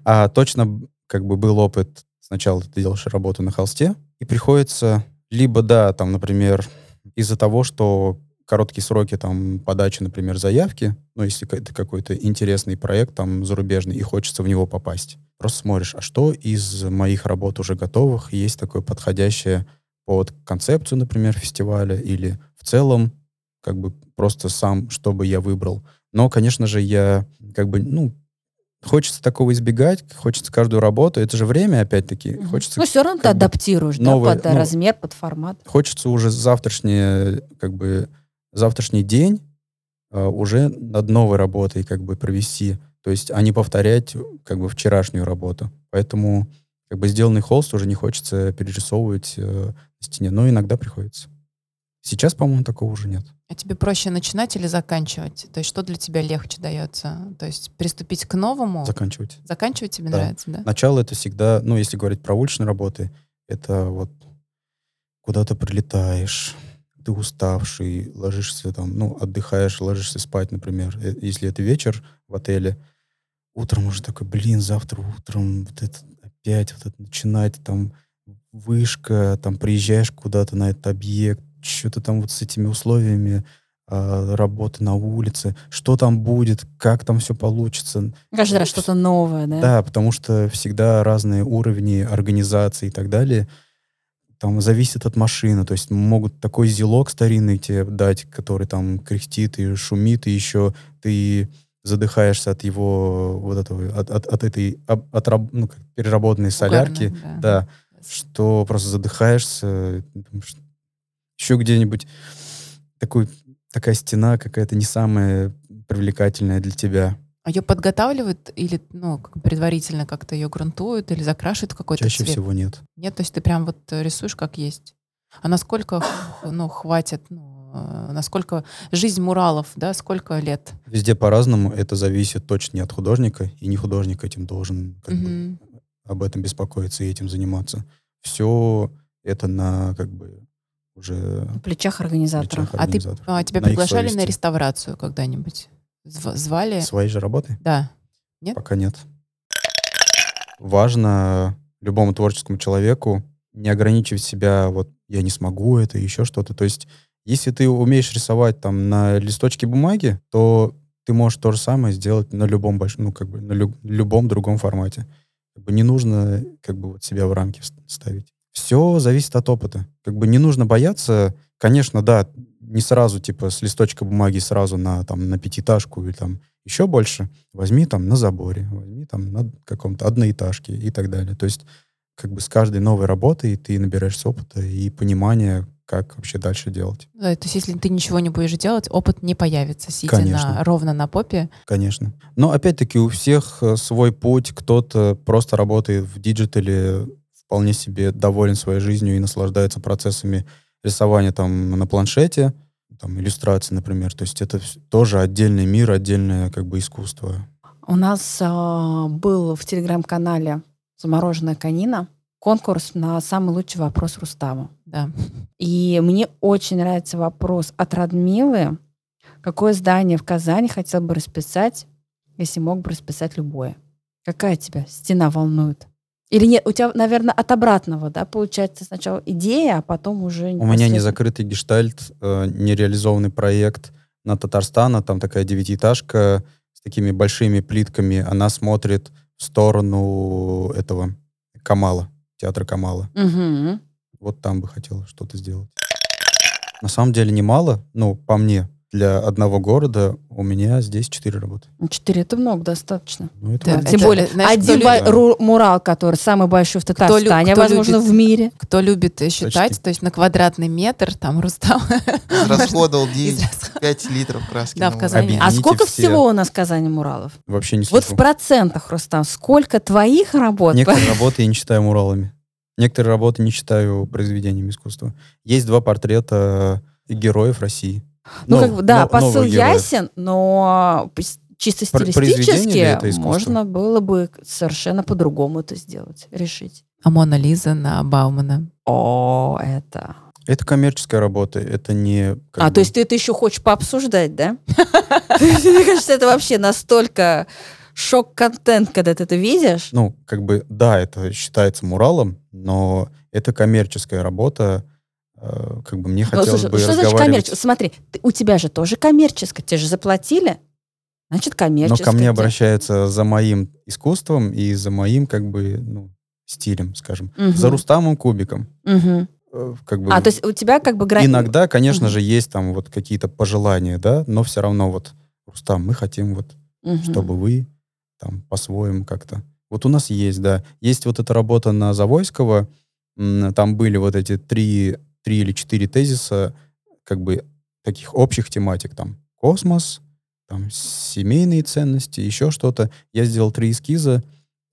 А точно как бы был опыт, сначала ты делаешь работу на холсте, и приходится либо, да, там, например, из-за того, что короткие сроки там подачи, например, заявки, ну, если это какой-то интересный проект там зарубежный, и хочется в него попасть. Просто смотришь, а что из моих работ уже готовых есть такое подходящее под концепцию, например, фестиваля, или в целом, как бы просто сам, что бы я выбрал. Но, конечно же, я как бы, ну, хочется такого избегать, хочется каждую работу. Это же время, опять-таки. Мгм. Хочется, Ну, все равно ты адаптируешь, новое, да, под ну, размер, под формат. хочется уже завтрашнее, как бы, завтрашний день а, уже над новой работой как бы провести. То есть, а не повторять как бы вчерашнюю работу. Поэтому как бы сделанный холст уже не хочется перерисовывать э, на стене, но иногда приходится. Сейчас, по-моему, такого уже нет. А тебе проще начинать или заканчивать? То есть что для тебя легче дается? То есть приступить к новому? Заканчивать. Заканчивать тебе Да. нравится, да? Начало это всегда, ну, если говорить про уличные работы, это вот куда-то прилетаешь, ты уставший, ложишься там, ну, отдыхаешь, ложишься спать, например. Э, Если это вечер в отеле, утром уже такой, блин, завтра утром вот это опять вот это начинать, там, вышка, там, приезжаешь куда-то на этот объект, что-то там вот с этими условиями а, работы на улице, что там будет, как там все получится, Каждый раз что-то новое, да? да, потому что всегда разные уровни организации и так далее. Там зависит от машины. То есть могут такой зелок старинный тебе дать, который там кряхтит и шумит, и еще ты задыхаешься от его вот этого, от, от, от этой об- отраб- ну, как переработанной солярки. Угарно, Да, что просто задыхаешься. Еще где-нибудь такой, такая стена какая-то не самая привлекательная для тебя. А ее подготавливают или, ну, предварительно как-то ее грунтуют или закрашивают какой-то Чаще цвет? всего нет. Нет, то есть ты прям вот рисуешь как есть. А насколько, ну, хватит, ну, э, насколько жизнь муралов, да, сколько лет? Везде по-разному. Это зависит точно не от художника, и не художник этим должен как бы, Мгм. об этом беспокоиться и этим заниматься. Все это на как бы уже На плечах организатора. плечах А ты а, тебя На приглашали на реставрацию когда-нибудь? Зв- звали? Свои же работы? Да. Нет? Пока нет. Важно любому творческому человеку не ограничивать себя, вот я не смогу это, еще что-то. То есть, если ты умеешь рисовать там на листочке бумаги, то ты можешь то же самое сделать на любом большом, ну, как бы на лю- любом другом формате. Как бы не нужно как бы вот себя в рамки ст- ставить. Все зависит от опыта. Как бы не нужно бояться. Конечно, да, не сразу, типа, с листочка бумаги сразу на, там, на пятиэтажку или там еще больше. Возьми там на заборе, возьми там на каком-то одноэтажке и так далее. То есть как бы с каждой новой работой ты набираешься опыта и понимания, как вообще дальше делать. Да, то есть если ты ничего не будешь делать, опыт не появится, сидя Конечно. на, ровно на попе. Конечно. Но опять-таки у всех э, свой путь. Кто-то просто работает в digital е, вполне себе доволен своей жизнью и наслаждается процессами рисования там на планшете, там иллюстрации, например. То есть это тоже отдельный мир, отдельное как бы искусство. У нас а, был в телеграм-канале «Замороженная конина» конкурс на самый лучший вопрос Рустаму. Да. И мне очень нравится вопрос от Радмилы. Какое здание в Казани хотел бы расписать, если мог бы расписать любое? Какая тебя стена волнует? Или нет, у тебя, наверное, от обратного, да, получается сначала идея, а потом уже... У меня не закрытый гештальт, э, нереализованный проект на Татарстана. Там такая девятиэтажка с такими большими плитками. Она смотрит в сторону этого Камала, театра Камала. Мгм. Вот там бы хотел что-то сделать. На самом деле немало, ну, по мне. Для одного города у меня здесь четыре работы. Ну, Четыре это много достаточно. Ну, это Да, много. Тем Это, более, знаешь, кто один любит- ру- мурал, который самый большой в Татарстане, кто возможно, любит- в мире. Кто любит э, считать, Почти. то есть на квадратный метр, там Рустам. Расходовал 9, Израсход- 5 литров краски. Да, в. Казани. А сколько все. всего у нас в Казани муралов? Вообще не Вот слежу. в процентах, Рустам, сколько твоих работ? Некоторые работы я не считаю муралами. Некоторые работы не считаю произведениями искусства. Есть два портрета героев России. Ну, Нов- как бы, да, но- посыл ясен, но чисто стилистически можно было бы совершенно по-другому это сделать, решить. А Мона Лиза на Баумана. О, это... Это коммерческая работа, это не... а, бы- то есть ты это еще хочешь пообсуждать, да? Мне кажется, это вообще настолько шок-контент, когда ты это видишь. Ну, как бы, да, это считается муралом, но это коммерческая работа. Э, Как бы мне Ну, хотелось слушай, бы что значит коммерческое? Смотри, ты- у тебя же тоже коммерческое. Тебе же заплатили, значит, Но коммерческое. ко мне тебе. обращаются за моим искусством и за моим, как бы, ну, стилем, скажем. Мгм. За Рустамом Кубиком. Э, Как бы А, то есть у тебя как бы... гра- Иногда, конечно Мгм. же, есть там вот какие-то пожелания, да, но все равно вот, Рустам, мы хотим вот, Мгм. чтобы вы там по-своему как-то... Вот у нас есть, да, есть вот эта работа на Завойского, там были вот эти три, три или четыре тезиса, как бы таких общих тематик, там космос, там семейные ценности, еще что-то. Я сделал три эскиза,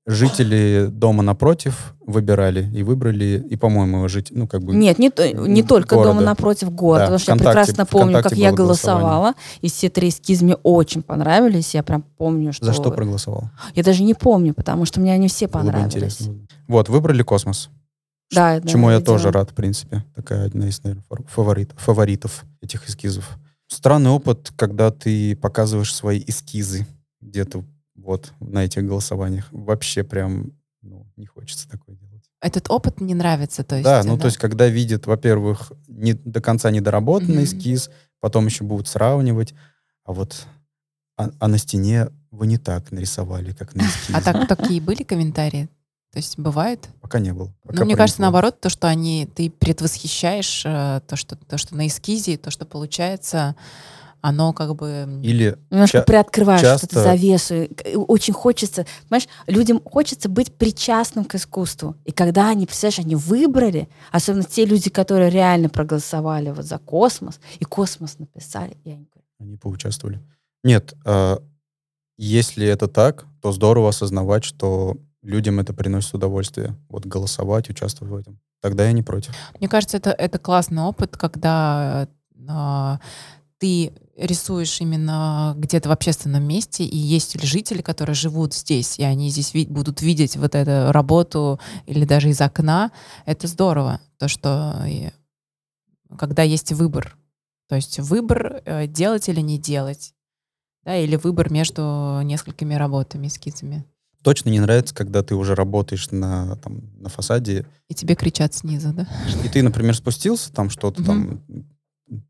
жители дома напротив выбирали и выбрали, и, по-моему, жить, ну, как бы... Нет, не, не только города. дома напротив города, Да, потому что я прекрасно помню, как я голосовала, и все три эскиза мне очень понравились, я прям помню, что... За что проголосовал? Я даже не помню, потому что мне они все понравились. Вот, выбрали космос. Да, да, Чему я видела. тоже рад, в принципе. Такая одна из, наверное, фаворит, фаворитов этих эскизов. Странный опыт, когда ты показываешь свои эскизы где-то вот на этих голосованиях. Вообще прям ну, не хочется такое делать. Этот опыт не нравится, то есть. да, э, ну то есть когда видят, во-первых, не до конца недоработанный Мгм. эскиз, потом еще будут сравнивать, а вот а, а на стене вы не так нарисовали, как на эскизе. А так, такие были комментарии? То есть бывает? Пока не было. Пока Ну, мне кажется, наоборот, то, что они, ты предвосхищаешь э, то, что, то, что на эскизе, то, что получается, оно как бы... Или Немножко Ча- приоткрываешь часто- эту завесу. Очень хочется, понимаешь, людям хочется быть причастным к искусству. И когда они, представляешь, они выбрали, особенно те люди, которые реально проголосовали вот за космос, и космос написали, и они они поучаствовали. Нет, а, если это так, то здорово осознавать, что людям это приносит удовольствие. Вот голосовать, участвовать в этом. Тогда я не против. Мне кажется, это, это классный опыт, когда а, ты рисуешь именно где-то в общественном месте, и есть ли жители, которые живут здесь, и они здесь ви- будут видеть вот эту работу или даже из окна, это здорово. То, что и- когда есть выбор. То есть выбор э, делать или не делать. Да, или выбор между несколькими работами, эскизами. Точно не нравится, когда ты уже работаешь на, там, на фасаде, И тебе кричат снизу, да? и ты, например, спустился, там что-то там,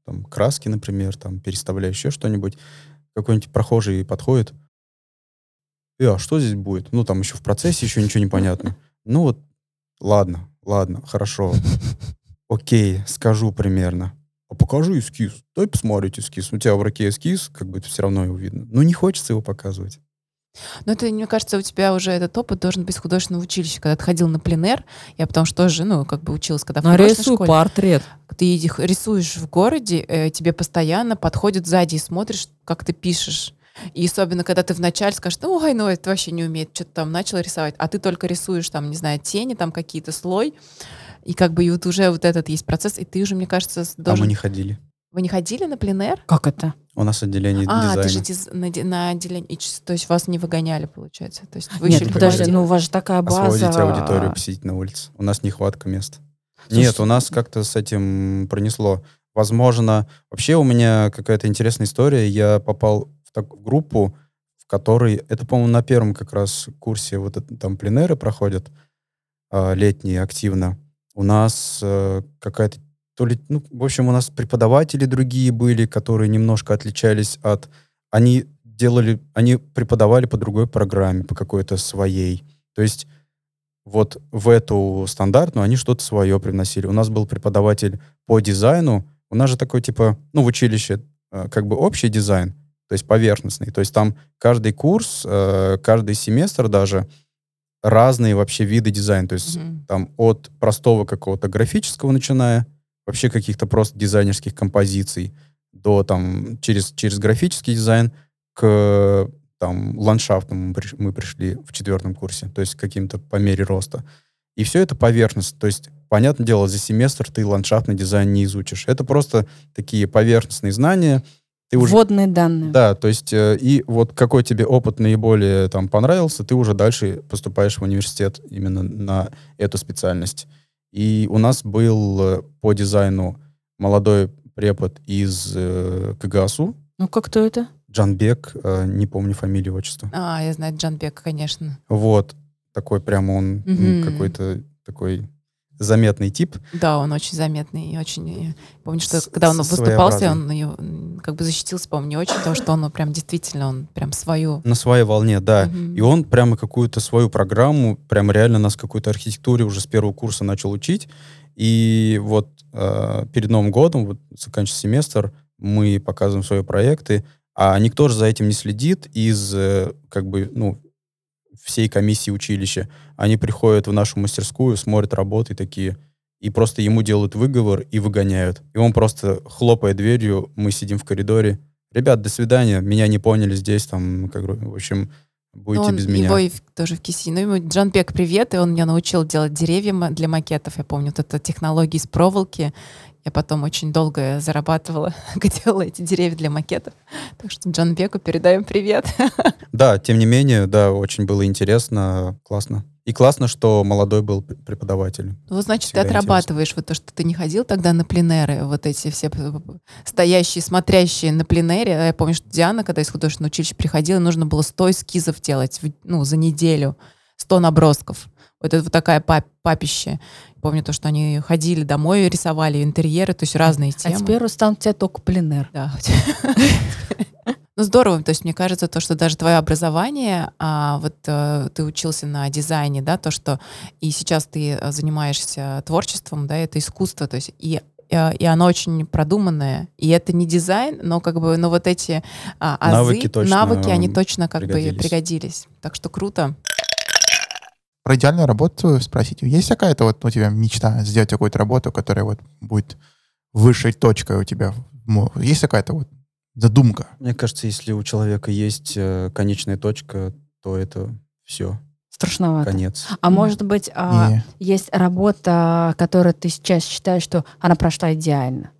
там, краски, например, там, переставляешь еще что-нибудь, какой-нибудь прохожий подходит, и, а что здесь будет? Ну, там еще в процессе еще ничего не понятно. Ну вот, ладно, ладно, хорошо. Окей, скажу примерно. А покажи эскиз. Дай посмотреть эскиз. У тебя в руке эскиз, как бы все равно его видно. Но не хочется его показывать. Ну, это, мне кажется, у тебя уже этот опыт должен быть с художественного училища. Когда ты ходил на пленэр, я потому что тоже, ну, как бы училась, когда в художественной Нарисуй школе. портрет. Ты рисуешь в городе, э, тебе постоянно подходят сзади и смотришь, как ты пишешь. И особенно, когда ты вначале скажешь, ну, ой, ну, это вообще не умеет, что-то там начал рисовать, а ты только рисуешь там, не знаю, тени, там какие-то слой, и как бы и вот уже вот этот есть процесс, и ты уже, мне кажется, с- А должен... мы не ходили. Вы не ходили на пленэр? Как это? У нас отделение А, дизайна. ты же диз- на, на отделении, то есть вас не выгоняли, получается? То есть вы Нет, еще подожди, ну у вас же такая база. Освободите аудиторию, посидеть на улице. У нас нехватка мест. Слушай, Нет, у нас как-то с этим пронесло. Возможно, вообще у меня какая-то интересная история. Я попал в такую группу, в которой, это, по-моему, на первом как раз курсе вот это, там пленеры проходят а, летние активно. У нас э, какая-то то ли, ну, в общем, у нас преподаватели другие были, которые немножко отличались от... Они делали, они преподавали по другой программе, по какой-то своей. То есть вот в эту стандартную они что-то свое привносили. У нас был преподаватель по дизайну. У нас же такой типа, ну, в училище э, как бы общий дизайн, то есть поверхностный. То есть там каждый курс, э, каждый семестр даже разные вообще виды дизайна. То есть Мгм. там от простого какого-то графического начиная, вообще каких-то просто дизайнерских композиций, до там через, через графический дизайн к там ландшафтам мы приш- мы пришли в четвертом курсе, то есть каким-то по мере роста. И все это поверхностно. То есть, понятное дело, за семестр ты ландшафтный дизайн не изучишь. Это просто такие поверхностные знания. Ты уже Вводные данные. да, то есть э, и вот какой тебе опыт наиболее там понравился, ты уже дальше поступаешь в университет именно на эту специальность. И у нас был э, по дизайну молодой препод из э, КГАСУ, Ну как кто это? Джанбек, э, не помню фамилию, отчество. А, я знаю Джанбек, конечно. Вот, такой прямо он Мгм. какой-то такой заметный тип. Да, он очень заметный и очень... э, Помню, что С- когда он выступался, он м, как бы защитился, по-моему, не очень, потому что он ну, прям действительно, он прям свою... На своей волне, да. Мгм. И он прямо какую-то свою программу, прям реально нас какой-то архитектуре уже с первого курса начал учить. И вот э, перед Новым годом, вот заканчивается семестр, мы показываем свои проекты, а никто же за этим не следит из, э, как бы, ну, всей комиссии училища. Они приходят в нашу мастерскую, смотрят работы такие, и просто ему делают выговор и выгоняют. И он просто хлопает дверью, мы сидим в коридоре. Ребят, до свидания, меня не поняли здесь, там, как, в общем, будете он, без меня. Его и в- тоже в Киси. Ну, ему Джанбек, привет, и он меня научил делать деревья для макетов. Я помню, вот эта технология из проволоки. Я потом очень долго зарабатывала, делала эти деревья для макетов. Так что Джанбеку передаем привет. Да, тем не менее, да, очень было интересно, классно. И классно, что молодой был преподаватель. Ну, значит, Всегда ты отрабатываешь вот то, что ты не ходил тогда на пленеры, вот эти все стоящие, смотрящие на пленере. Я помню, что Диана, когда из художественного училища приходила, нужно было 100 эскизов делать ну, за неделю, 100 набросков. Вот это вот такая пап- папище. Помню то, что они ходили домой, рисовали интерьеры, то есть разные А темы. теперь, Рустам, у тебя только пленер. Да. Ну, здорово. То есть, мне кажется, то, что даже твое образование, а, вот э, ты учился на дизайне, да, то, что и сейчас ты э, занимаешься творчеством, да, это искусство, то есть и э, и оно очень продуманное, и это не дизайн, но как бы, но вот эти а, азы, Навыки точно навыки, они точно как бы пригодились. пригодились. Так что круто. Про идеальную работу спросить. Есть какая-то вот у тебя мечта сделать какую-то работу, которая вот будет высшей точкой у тебя? Есть какая-то вот задумка? Мне кажется, если у человека есть э, конечная точка, то это все, Страшновато. конец. А может быть, а, Не. есть работа, которую ты сейчас считаешь, что она прошла идеально?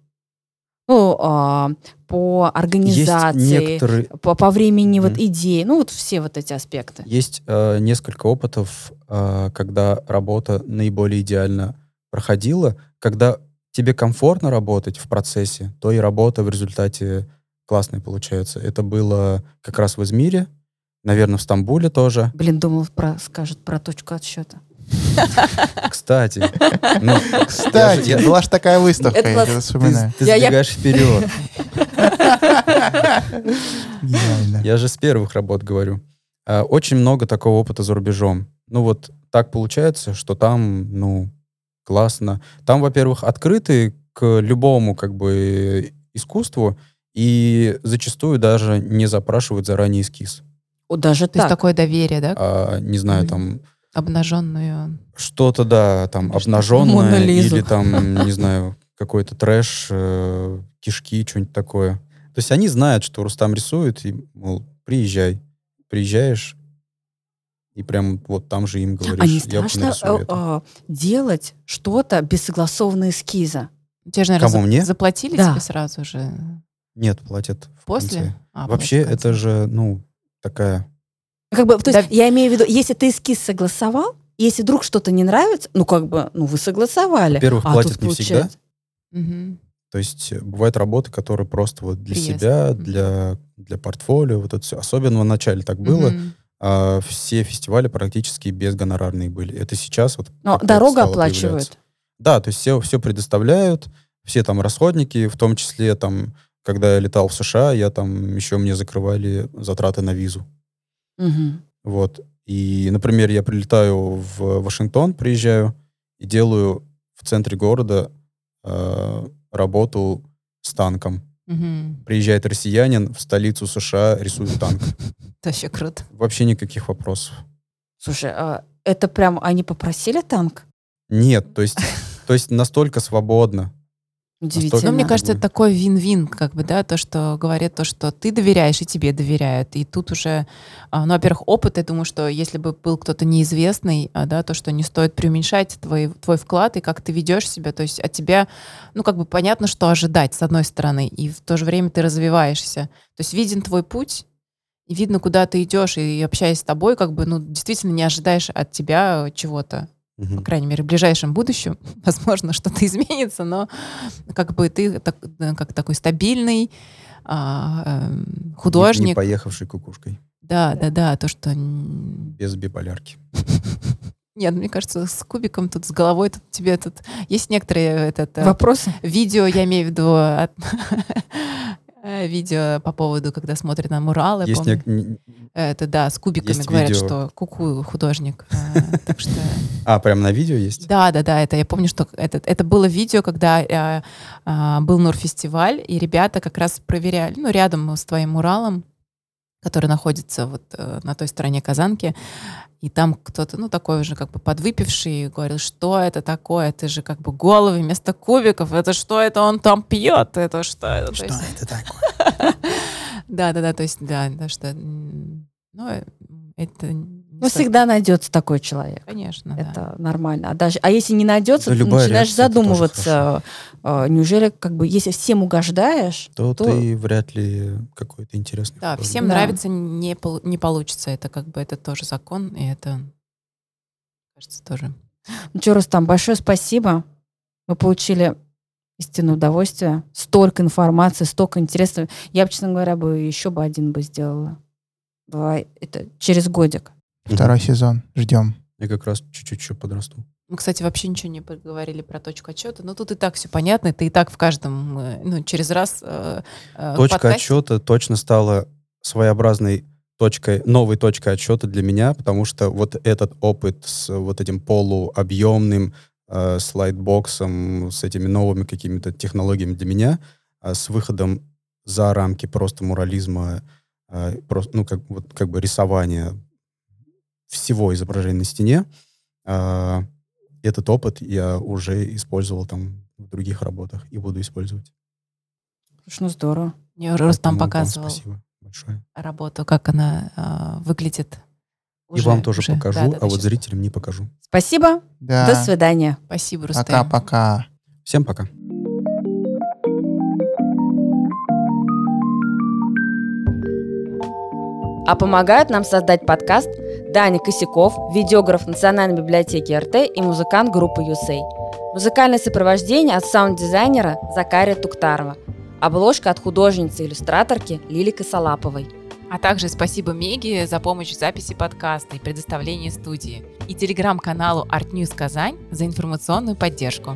Ну, а, по организации, Есть некоторые, по, по времени вот Мгм. идеи, ну вот все вот эти аспекты. есть э, несколько опытов, э, когда работа наиболее идеально проходила, когда тебе комфортно работать в процессе, то и работа в результате классная получается. Это было как раз в Измире, наверное, в Стамбуле тоже. Блин, думал, про, скажет про точку отсчета. Кстати, ну, Кстати, я была же такая выставка, Это я класс- ты, вспоминаю. ты Я- я- сбегаешь вперед. Гениально. Я же с первых работ говорю. А, Очень много такого опыта за рубежом. Ну вот так получается, что там, ну, классно. Там, во-первых, открыты к любому как бы искусству и зачастую даже не запрашивают заранее эскиз. О, даже То есть так. такое доверие, да? А, не знаю, там Обнаженную. что-то, да, там что? обнаженное или там, не знаю, какой-то трэш, э, кишки, что-нибудь такое. То есть они знают, что Рустам рисует, и, мол, приезжай. Приезжаешь, и прям вот там же им говоришь, А не я страшно э, это. э, делать что-то без согласованного эскиза? Тебе же, наверное, Кому, зап- мне? заплатили Да. тебе сразу же Нет, платят в после? конце. А, Вообще, это же, ну, такая... Как бы, то есть Да. я имею в виду, если ты эскиз согласовал, если вдруг что-то не нравится, ну как бы, ну вы согласовали. Во-первых, а платят не всегда. Мгм. То есть э, бывают работы, которые просто вот для Приезд. себя, для, для портфолио, вот это все. Особенно в начале так было. Мгм. А, все фестивали практически безгонорарные были. Это сейчас вот... Но дорога оплачивают. появляться. Да, то есть все, все предоставляют, все там расходники, в том числе там, когда я летал в США, я там еще мне закрывали затраты на визу. Мгм. Вот. И, например, я прилетаю в Вашингтон, приезжаю и делаю в центре города э, работу с танком. Мгм. Приезжает россиянин в столицу США, рисует танк. Это вообще круто. Вообще никаких вопросов. Слушай, а это прям они попросили танк? Нет, то есть, то есть настолько свободно. Удивительно. Но Ну, мне кажется, это такой вин-вин, как бы, да, то, что говорит то, что ты доверяешь, и тебе доверяют. И тут уже, а, ну, во-первых, опыт, я думаю, что если бы был кто-то неизвестный, а, да, то, что не стоит преуменьшать твой, твой вклад и как ты ведешь себя, то есть от тебя, ну, как бы понятно, что ожидать, с одной стороны, и в то же время ты развиваешься. То есть виден твой путь, и видно, куда ты идешь, и общаясь с тобой, как бы, ну, действительно не ожидаешь от тебя чего-то Мгм. по крайней мере, в ближайшем будущем, возможно, что-то изменится, но как бы ты так- как такой стабильный а, эм, Не, не художник. поехавший кукушкой. Да, да, да, то, что... Без биполярки. Нет, мне кажется, с кубиком тут, с головой тут тебе тут... Есть некоторые этот, э, Вопросы? видео, я имею в виду от- видео по поводу, когда смотрят на муралы, Есть помню. Это, да, с кубиками Есть говорят, видео. что куку художник. Э, Так что... А, прям на видео есть? Да, да, да, это я помню, что это, это было видео, когда э, был Нурфестиваль, и ребята как раз проверяли, ну, рядом с твоим Уралом, который находится вот э, на той стороне Казанки, и там кто-то, ну, такой уже как бы подвыпивший, говорил, что это такое, это же как бы головы вместо кубиков, это что это он там пьет, это что это? То есть- это такое? Да, да, да, то есть, да, да, что, ну, э, это... Ну, всегда найдется такой человек. Конечно, да. Это нормально. А даже, а если не найдется, Да ты начинаешь задумываться. э, неужели, как бы, если всем угождаешь, То, то ты вряд ли какой-то интересный Да, художник. всем Да. нравится, не, полу- не получится. Это как бы это тоже закон, и это, кажется, тоже. Ну что, Рустам, большое спасибо. Мы получили истинное удовольствие. Столько информации, столько интересного. Я бы, честно говоря, бы еще бы один бы сделала. Давай, это через годик. Второй сезон. Ждем. Я как раз чуть-чуть еще подрасту. Мы, кстати, вообще ничего не поговорили про точку отчета, но тут и так все понятно, ты и так в каждом, э, ну, через раз э, э, Точка подкасте- отчета точно стала своеобразной точкой, новой точкой отсчета для меня, потому что вот этот опыт с вот этим полуобъемным э, слайдбоксом, с этими новыми какими-то технологиями для меня, а с выходом за рамки просто мурализма, э, просто, ну, как, вот, как бы рисования всего изображения на стене. А, этот опыт я уже использовал там в других работах и буду использовать. Слушай, ну здорово. Мне Рустам показывал большое. работу, как она а, выглядит. И вам тоже покажу, а вот зрителям не покажу. Спасибо. До свидания. Спасибо, Рустам. Пока-пока. Всем пока. А помогают нам создать подкаст – Даня Косяков, видеограф Национальной библиотеки РТ и музыкант группы «Юсей». Музыкальное сопровождение от саунд-дизайнера Закария Туктарова. Обложка от художницы-иллюстраторки Лили Косолаповой. А также спасибо Меги за помощь в записи подкаста и предоставлении студии. И телеграм-каналу Art News Казань за информационную поддержку.